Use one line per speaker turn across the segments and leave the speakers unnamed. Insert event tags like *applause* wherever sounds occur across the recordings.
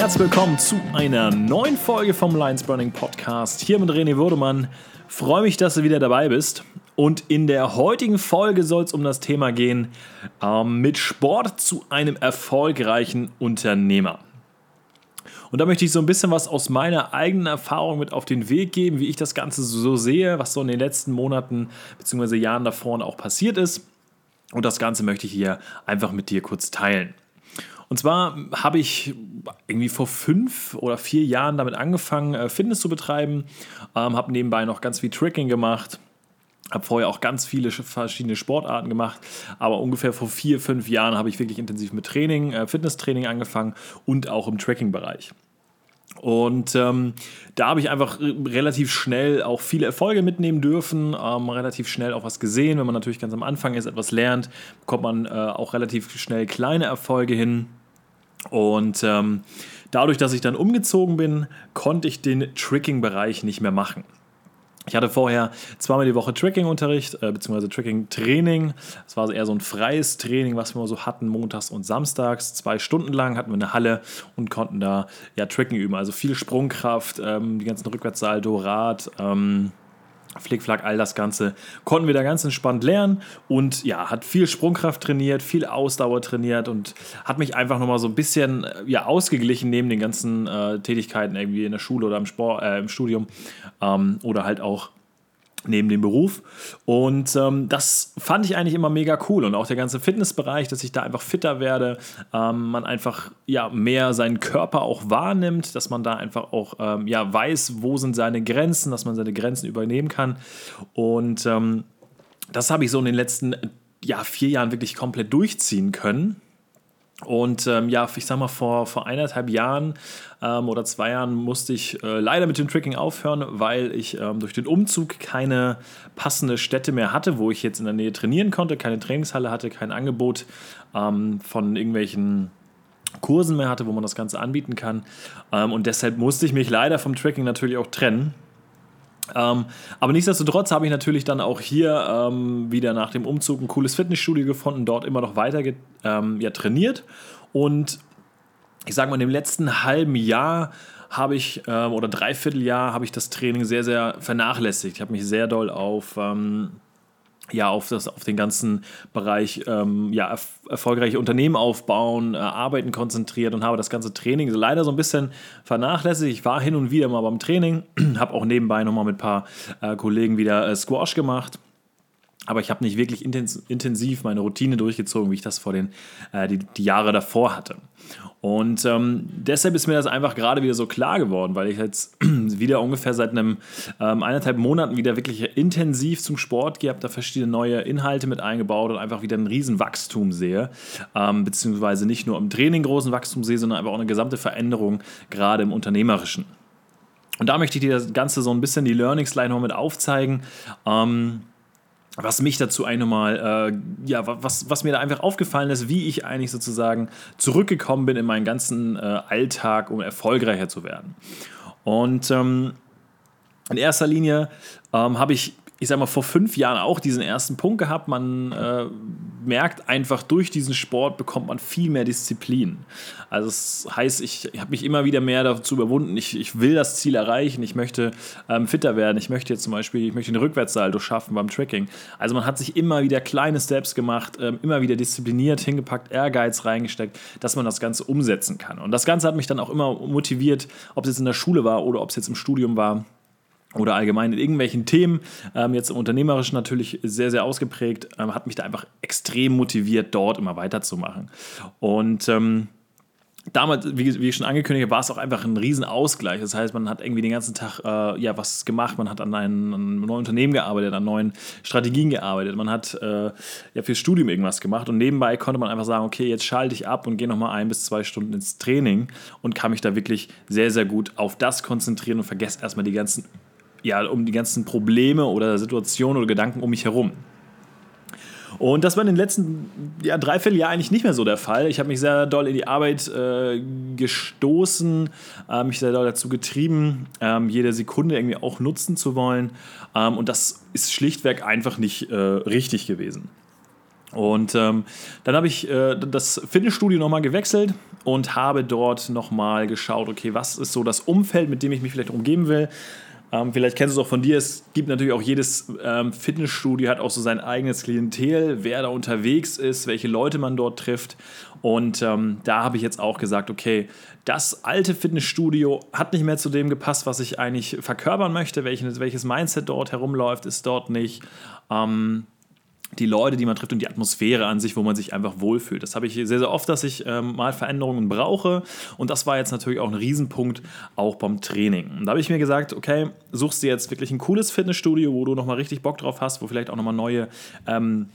herzlich willkommen zu einer neuen Folge vom Lions Burning Podcast. Hier mit René Würdemann. Freue mich, dass du wieder dabei bist. Und in der heutigen Folge soll es um das Thema gehen, ähm, mit Sport zu einem erfolgreichen Unternehmer. Und da möchte ich so ein bisschen was aus meiner eigenen Erfahrung mit auf den Weg geben, wie ich das Ganze so sehe, was so in den letzten Monaten bzw. Jahren davor auch passiert ist. Und das Ganze möchte ich hier einfach mit dir kurz teilen. Und zwar habe ich irgendwie vor fünf oder vier Jahren damit angefangen, äh, Fitness zu betreiben, ähm, habe nebenbei noch ganz viel Tricking gemacht, habe vorher auch ganz viele verschiedene Sportarten gemacht, aber ungefähr vor vier, fünf Jahren habe ich wirklich intensiv mit Training, äh, Fitnesstraining angefangen und auch im Tracking-Bereich. Und ähm, da habe ich einfach relativ schnell auch viele Erfolge mitnehmen dürfen, ähm, relativ schnell auch was gesehen. Wenn man natürlich ganz am Anfang ist, etwas lernt, bekommt man äh, auch relativ schnell kleine Erfolge hin. Und ähm, dadurch, dass ich dann umgezogen bin, konnte ich den Tricking-Bereich nicht mehr machen. Ich hatte vorher zweimal die Woche Tracking-Unterricht, äh, beziehungsweise Tracking-Training. Das war eher so ein freies Training, was wir so hatten, montags und samstags. Zwei Stunden lang hatten wir eine Halle und konnten da ja Tracking üben. Also viel Sprungkraft, ähm, die ganzen Rückwärtssalto, Rad, ähm, Flickflack, all das Ganze konnten wir da ganz entspannt lernen und ja, hat viel Sprungkraft trainiert, viel Ausdauer trainiert und hat mich einfach nochmal so ein bisschen äh, ja, ausgeglichen neben den ganzen äh, Tätigkeiten irgendwie in der Schule oder im, Sport, äh, im Studium ähm, oder halt auch neben dem Beruf. Und ähm, das fand ich eigentlich immer mega cool. Und auch der ganze Fitnessbereich, dass ich da einfach fitter werde, ähm, man einfach ja mehr seinen Körper auch wahrnimmt, dass man da einfach auch ähm, ja weiß, wo sind seine Grenzen, dass man seine Grenzen übernehmen kann. Und ähm, das habe ich so in den letzten ja, vier Jahren wirklich komplett durchziehen können. Und ähm, ja, ich sag mal, vor, vor eineinhalb Jahren ähm, oder zwei Jahren musste ich äh, leider mit dem Tricking aufhören, weil ich ähm, durch den Umzug keine passende Stätte mehr hatte, wo ich jetzt in der Nähe trainieren konnte, keine Trainingshalle hatte, kein Angebot ähm, von irgendwelchen Kursen mehr hatte, wo man das Ganze anbieten kann. Ähm, und deshalb musste ich mich leider vom Tracking natürlich auch trennen. Ähm, aber nichtsdestotrotz habe ich natürlich dann auch hier ähm, wieder nach dem Umzug ein cooles Fitnessstudio gefunden, dort immer noch weiter ähm, ja, trainiert. Und ich sage mal, in dem letzten halben Jahr habe ich, ähm, oder Dreivierteljahr, habe ich das Training sehr, sehr vernachlässigt. Ich habe mich sehr doll auf ähm, ja, auf, das, auf den ganzen Bereich ähm, ja, erf erfolgreiche Unternehmen aufbauen, äh, arbeiten konzentriert und habe das ganze Training leider so ein bisschen vernachlässigt. Ich war hin und wieder mal beim Training, *clears throat* habe auch nebenbei nochmal mit ein paar äh, Kollegen wieder äh, Squash gemacht. Aber ich habe nicht wirklich intensiv meine Routine durchgezogen, wie ich das vor den äh, die, die Jahre davor hatte. Und ähm, deshalb ist mir das einfach gerade wieder so klar geworden, weil ich jetzt *clears throat* wieder ungefähr seit einem ähm, eineinhalb Monaten wieder wirklich intensiv zum Sport gehe, habe da verschiedene neue Inhalte mit eingebaut und einfach wieder ein riesen Wachstum sehe, ähm, beziehungsweise nicht nur im Training großen Wachstum sehe, sondern einfach auch eine gesamte Veränderung gerade im Unternehmerischen. Und da möchte ich dir das Ganze so ein bisschen die Learnings gleich noch mit aufzeigen. Ähm, was mich dazu nochmal, äh, ja, was, was mir da einfach aufgefallen ist, wie ich eigentlich sozusagen zurückgekommen bin in meinen ganzen äh, Alltag, um erfolgreicher zu werden. Und ähm, in erster Linie ähm, habe ich ich sag mal, vor fünf Jahren auch diesen ersten Punkt gehabt. Man äh, merkt einfach, durch diesen Sport bekommt man viel mehr Disziplin. Also das heißt, ich, ich habe mich immer wieder mehr dazu überwunden, ich, ich will das Ziel erreichen, ich möchte ähm, fitter werden, ich möchte jetzt zum Beispiel, ich möchte den Rückwärtssaldo schaffen beim Tracking. Also man hat sich immer wieder kleine Steps gemacht, ähm, immer wieder diszipliniert, hingepackt, Ehrgeiz reingesteckt, dass man das Ganze umsetzen kann. Und das Ganze hat mich dann auch immer motiviert, ob es jetzt in der Schule war oder ob es jetzt im Studium war oder allgemein in irgendwelchen Themen, ähm, jetzt im Unternehmerischen natürlich sehr, sehr ausgeprägt, ähm, hat mich da einfach extrem motiviert, dort immer weiterzumachen. Und ähm, damals, wie, wie, ich schon angekündigt habe, war es auch einfach ein Riesenausgleich. Das heißt, man hat irgendwie den ganzen Tag äh, ja, was gemacht, man hat an einem, an einem, neuen Unternehmen gearbeitet, an neuen Strategien gearbeitet, man hat äh, ja fürs Studium irgendwas gemacht und nebenbei konnte man einfach sagen, okay, jetzt schalte ich ab und gehe nochmal ein bis zwei Stunden ins Training und kann mich da wirklich sehr, sehr gut auf das konzentrieren und vergesse erstmal die ganzen ja, um die ganzen Probleme oder Situationen oder Gedanken um mich herum. Und das war in den letzten ja, dreiviertel Jahren eigentlich nicht mehr so der Fall. Ich habe mich sehr doll in die Arbeit äh, gestoßen, äh, mich sehr doll dazu getrieben, ähm, jede Sekunde irgendwie auch nutzen zu wollen. Ähm, und das ist schlichtweg einfach nicht äh, richtig gewesen. Und ähm, dann habe ich äh, das Fitnessstudio nochmal gewechselt und habe dort nochmal geschaut, okay, was ist so das Umfeld, mit dem ich mich vielleicht umgeben will. Ähm, vielleicht kennst du es auch von dir. Es gibt natürlich auch jedes ähm, Fitnessstudio hat auch so sein eigenes Klientel, wer da unterwegs ist, welche Leute man dort trifft. Und ähm, da habe ich jetzt auch gesagt, okay, das alte Fitnessstudio hat nicht mehr zu dem gepasst, was ich eigentlich verkörpern möchte. Welches, welches Mindset dort herumläuft, ist dort nicht. Ähm, die Leute, die man trifft und die Atmosphäre an sich, wo man sich einfach wohlfühlt. Das habe ich sehr, sehr oft, dass ich ähm, mal Veränderungen brauche. Und das war jetzt natürlich auch ein Riesenpunkt, auch beim Training. Und da habe ich mir gesagt, okay, suchst du jetzt wirklich ein cooles Fitnessstudio, wo du nochmal richtig Bock drauf hast, wo vielleicht auch nochmal neue ähm,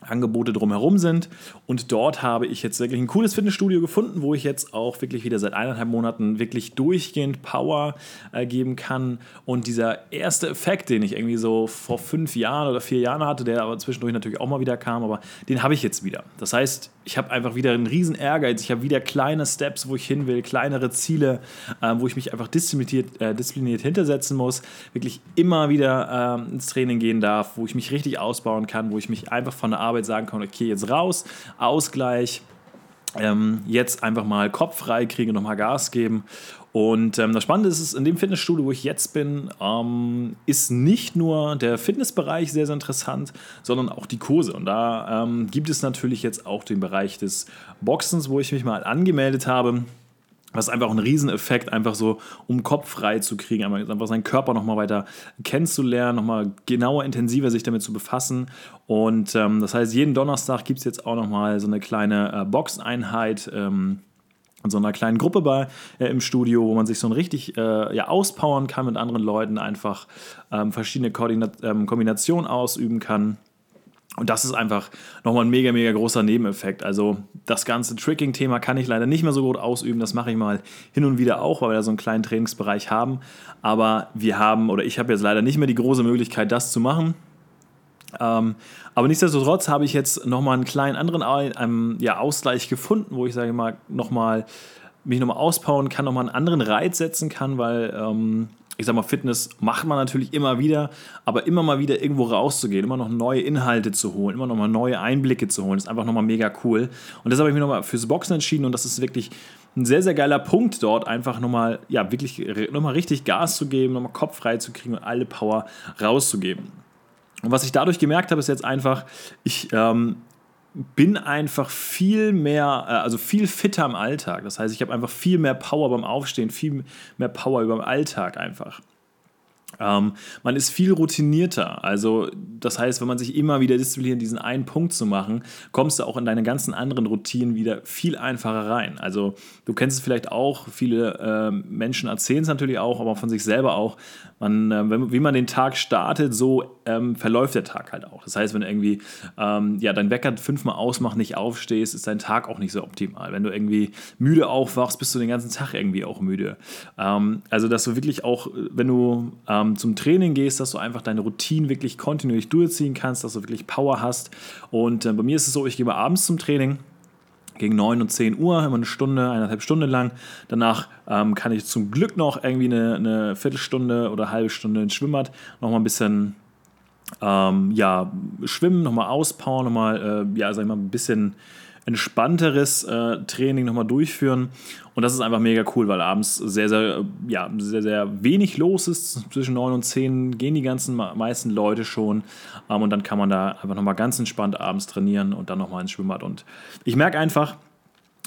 Angebote drumherum sind. Und dort habe ich jetzt wirklich ein cooles Fitnessstudio gefunden, wo ich jetzt auch wirklich wieder seit eineinhalb Monaten wirklich durchgehend Power äh, geben kann. Und dieser erste Effekt, den ich irgendwie so vor fünf Jahren oder vier Jahren hatte, der aber zwischendurch natürlich auch mal wieder kam, aber den habe ich jetzt wieder. Das heißt, ich habe einfach wieder einen riesen Ehrgeiz. Ich habe wieder kleine Steps, wo ich hin will, kleinere Ziele, äh, wo ich mich einfach diszipliniert, äh, diszipliniert hintersetzen muss, wirklich immer wieder äh, ins Training gehen darf, wo ich mich richtig ausbauen kann, wo ich mich einfach von der Arbeit sagen kann, okay, jetzt raus, Ausgleich, ähm, jetzt einfach mal Kopf frei kriegen, nochmal Gas geben und ähm, das Spannende ist, in dem Fitnessstudio, wo ich jetzt bin, ähm, ist nicht nur der Fitnessbereich sehr, sehr interessant, sondern auch die Kurse. Und da ähm, gibt es natürlich jetzt auch den Bereich des Boxens, wo ich mich mal angemeldet habe. Was einfach ein Rieseneffekt, einfach so, um Kopf frei zu kriegen, einfach seinen Körper nochmal weiter kennenzulernen, nochmal genauer, intensiver sich damit zu befassen. Und ähm, das heißt, jeden Donnerstag gibt es jetzt auch nochmal so eine kleine äh, Boxeinheit. Ähm, in so einer kleinen Gruppe bei, äh, im Studio, wo man sich so ein richtig äh, ja, auspowern kann mit anderen Leuten, einfach ähm, verschiedene Koordinat ähm, Kombinationen ausüben kann. Und das ist einfach nochmal ein mega, mega großer Nebeneffekt. Also das ganze Tricking-Thema kann ich leider nicht mehr so gut ausüben. Das mache ich mal hin und wieder auch, weil wir da so einen kleinen Trainingsbereich haben. Aber wir haben, oder ich habe jetzt leider nicht mehr die große Möglichkeit, das zu machen. Ähm, aber nichtsdestotrotz habe ich jetzt nochmal einen kleinen anderen ähm, ja, Ausgleich gefunden, wo ich sage mal, nochmal mich nochmal auspowern kann, nochmal einen anderen Reiz setzen kann, weil ähm, ich sag mal, Fitness macht man natürlich immer wieder, aber immer mal wieder irgendwo rauszugehen, immer noch neue Inhalte zu holen, immer noch mal neue Einblicke zu holen, ist einfach nochmal mega cool. Und deshalb habe ich mich nochmal fürs Boxen entschieden und das ist wirklich ein sehr, sehr geiler Punkt dort, einfach nochmal, ja, wirklich nochmal richtig Gas zu geben, nochmal Kopf frei zu kriegen und alle Power rauszugeben. Und was ich dadurch gemerkt habe, ist jetzt einfach, ich ähm, bin einfach viel mehr, äh, also viel fitter im Alltag. Das heißt, ich habe einfach viel mehr Power beim Aufstehen, viel mehr Power über den Alltag einfach. Ähm, man ist viel routinierter. Also, das heißt, wenn man sich immer wieder diszipliniert, diesen einen Punkt zu machen, kommst du auch in deine ganzen anderen Routinen wieder viel einfacher rein. Also, du kennst es vielleicht auch, viele äh, Menschen erzählen es natürlich auch, aber von sich selber auch. Man, äh, wenn, wie man den Tag startet, so ähm, verläuft der Tag halt auch. Das heißt, wenn irgendwie ähm, ja, dein Wecker fünfmal ausmacht, nicht aufstehst, ist dein Tag auch nicht so optimal. Wenn du irgendwie müde aufwachst, bist du den ganzen Tag irgendwie auch müde. Ähm, also, dass du wirklich auch, wenn du ähm, zum Training gehst, dass du einfach deine Routine wirklich kontinuierlich durchziehen kannst, dass du wirklich Power hast. Und äh, bei mir ist es so, ich gehe mal abends zum Training gegen 9 und 10 Uhr, immer eine Stunde, eineinhalb Stunden lang. Danach ähm, kann ich zum Glück noch irgendwie eine, eine Viertelstunde oder eine halbe Stunde ins Schwimmbad noch mal ein bisschen ähm, ja, schwimmen, nochmal auspowern, nochmal, äh, ja, sag ich mal, ein bisschen entspannteres äh, Training nochmal durchführen. Und das ist einfach mega cool, weil abends sehr, sehr, ja, sehr, sehr wenig los ist. Zwischen 9 und 10 gehen die ganzen meisten Leute schon. Ähm, und dann kann man da einfach nochmal ganz entspannt abends trainieren und dann nochmal ins Schwimmbad. Und ich merke einfach,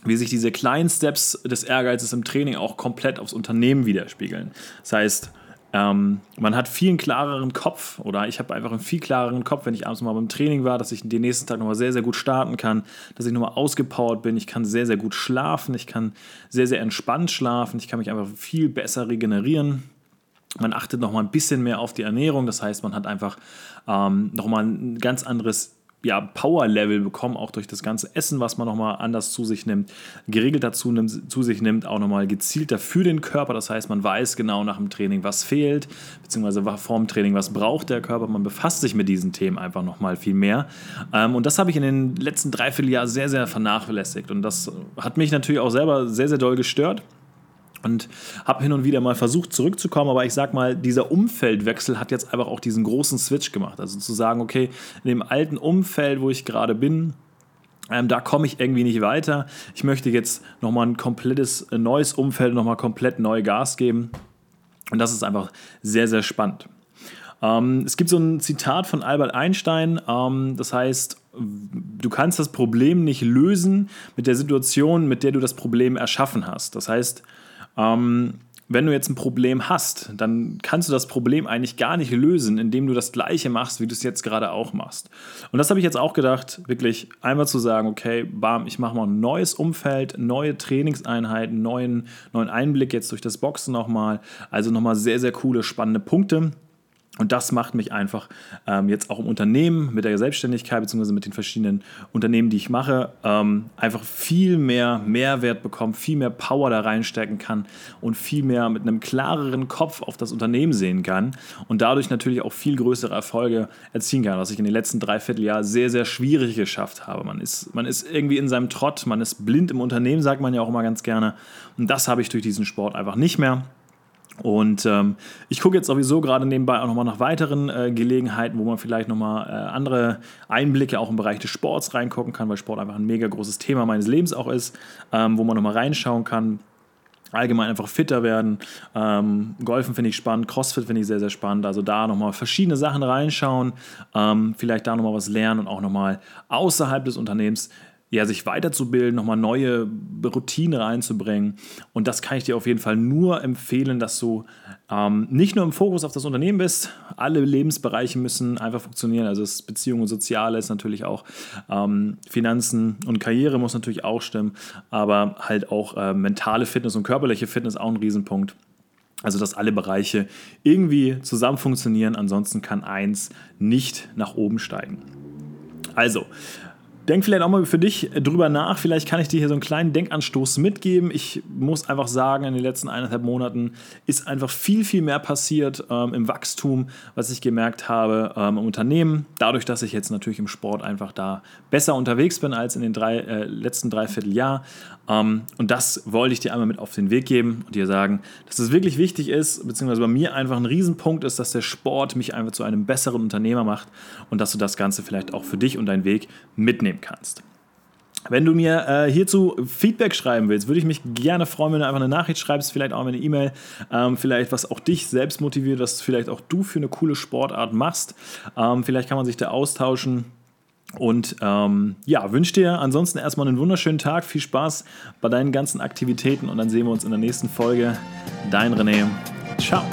wie sich diese kleinen Steps des Ehrgeizes im Training auch komplett aufs Unternehmen widerspiegeln. Das heißt, ähm, man hat viel einen klareren Kopf oder ich habe einfach einen viel klareren Kopf, wenn ich abends mal beim Training war, dass ich den nächsten Tag nochmal sehr, sehr gut starten kann, dass ich nochmal ausgepowert bin, ich kann sehr, sehr gut schlafen, ich kann sehr, sehr entspannt schlafen, ich kann mich einfach viel besser regenerieren. Man achtet nochmal ein bisschen mehr auf die Ernährung, das heißt, man hat einfach ähm, nochmal ein ganz anderes ja, Power-Level bekommen, auch durch das ganze Essen, was man nochmal anders zu sich nimmt, geregelt dazu nimmt, zu sich nimmt, auch nochmal gezielter für den Körper. Das heißt, man weiß genau nach dem Training, was fehlt, beziehungsweise vor dem Training, was braucht der Körper. Man befasst sich mit diesen Themen einfach nochmal viel mehr. Ähm, und das habe ich in den letzten dreiviertel Jahren sehr, sehr vernachlässigt. Und das hat mich natürlich auch selber sehr, sehr doll gestört. Und habe hin und wieder mal versucht zurückzukommen, aber ich sag mal, dieser Umfeldwechsel hat jetzt einfach auch diesen großen Switch gemacht. Also zu sagen, okay, in dem alten Umfeld, wo ich gerade bin, ähm, da komme ich irgendwie nicht weiter. Ich möchte jetzt nochmal ein komplettes äh, neues Umfeld, nochmal komplett neu Gas geben. Und das ist einfach sehr, sehr spannend. Ähm, es gibt so ein Zitat von Albert Einstein, ähm, das heißt, du kannst das Problem nicht lösen mit der Situation, mit der du das Problem erschaffen hast. Das heißt, ähm, wenn du jetzt ein Problem hast, dann kannst du das Problem eigentlich gar nicht lösen, indem du das Gleiche machst, wie du es jetzt gerade auch machst. Und das habe ich jetzt auch gedacht, wirklich einmal zu sagen, okay, bam, ich mache mal ein neues Umfeld, neue Trainingseinheiten, neuen, neuen Einblick jetzt durch das Boxen nochmal. Also nochmal sehr, sehr coole, spannende Punkte. Und das macht mich einfach ähm, jetzt auch im Unternehmen mit der Selbstständigkeit beziehungsweise mit den verschiedenen Unternehmen, die ich mache, ähm, einfach viel mehr Mehrwert bekommen, viel mehr Power da reinstecken kann und viel mehr mit einem klareren Kopf auf das Unternehmen sehen kann und dadurch natürlich auch viel größere Erfolge erzielen kann, was ich in den letzten Dreivierteljahr sehr, sehr schwierig geschafft habe. Man ist, man ist irgendwie in seinem Trott, man ist blind im Unternehmen, sagt man ja auch immer ganz gerne. Und das habe ich durch diesen Sport einfach nicht mehr. Und ähm, ich gucke jetzt sowieso gerade nebenbei auch nochmal nach weiteren äh, Gelegenheiten, wo man vielleicht nochmal äh, andere Einblicke auch im Bereich des Sports reingucken kann, weil Sport einfach ein mega großes Thema meines Lebens auch ist, ähm, wo man nochmal reinschauen kann. Allgemein einfach fitter werden. Ähm, Golfen finde ich spannend, Crossfit finde ich sehr, sehr spannend. Also da nochmal verschiedene Sachen reinschauen, ähm, vielleicht da nochmal was lernen und auch nochmal außerhalb des Unternehmens ja, sich weiterzubilden, nochmal neue Routinen reinzubringen. Und das kann ich dir auf jeden Fall nur empfehlen, dass du ähm, nicht nur im Fokus auf das Unternehmen bist, alle Lebensbereiche müssen einfach funktionieren. Also es Beziehungen und Soziales natürlich auch, ähm, Finanzen und Karriere muss natürlich auch stimmen, aber halt auch äh, mentale Fitness und körperliche Fitness auch ein Riesenpunkt. Also, dass alle Bereiche irgendwie zusammen funktionieren, ansonsten kann eins nicht nach oben steigen. Also, Denk vielleicht auch mal für dich drüber nach. Vielleicht kann ich dir hier so einen kleinen Denkanstoß mitgeben. Ich muss einfach sagen, in den letzten eineinhalb Monaten ist einfach viel, viel mehr passiert ähm, im Wachstum, was ich gemerkt habe ähm, im Unternehmen. Dadurch, dass ich jetzt natürlich im Sport einfach da besser unterwegs bin als in den drei, äh, letzten Dreivierteljahr. Ähm, und das wollte ich dir einmal mit auf den Weg geben und dir sagen, dass es wirklich wichtig ist, beziehungsweise bei mir einfach ein Riesenpunkt ist, dass der Sport mich einfach zu einem besseren Unternehmer macht und dass du das Ganze vielleicht auch für dich und deinen Weg mitnimmst nehmen kannst. Wenn du mir äh, hierzu Feedback schreiben willst, würde ich mich gerne freuen, wenn du einfach eine Nachricht schreibst, vielleicht auch eine E-Mail, ähm, vielleicht was auch dich selbst motiviert, was vielleicht auch du für eine coole Sportart machst. Ähm, vielleicht kann man sich da austauschen. Und ähm, ja, wünsche dir ansonsten erstmal einen wunderschönen Tag, viel Spaß bei deinen ganzen Aktivitäten und dann sehen wir uns in der nächsten Folge. Dein René. Ciao.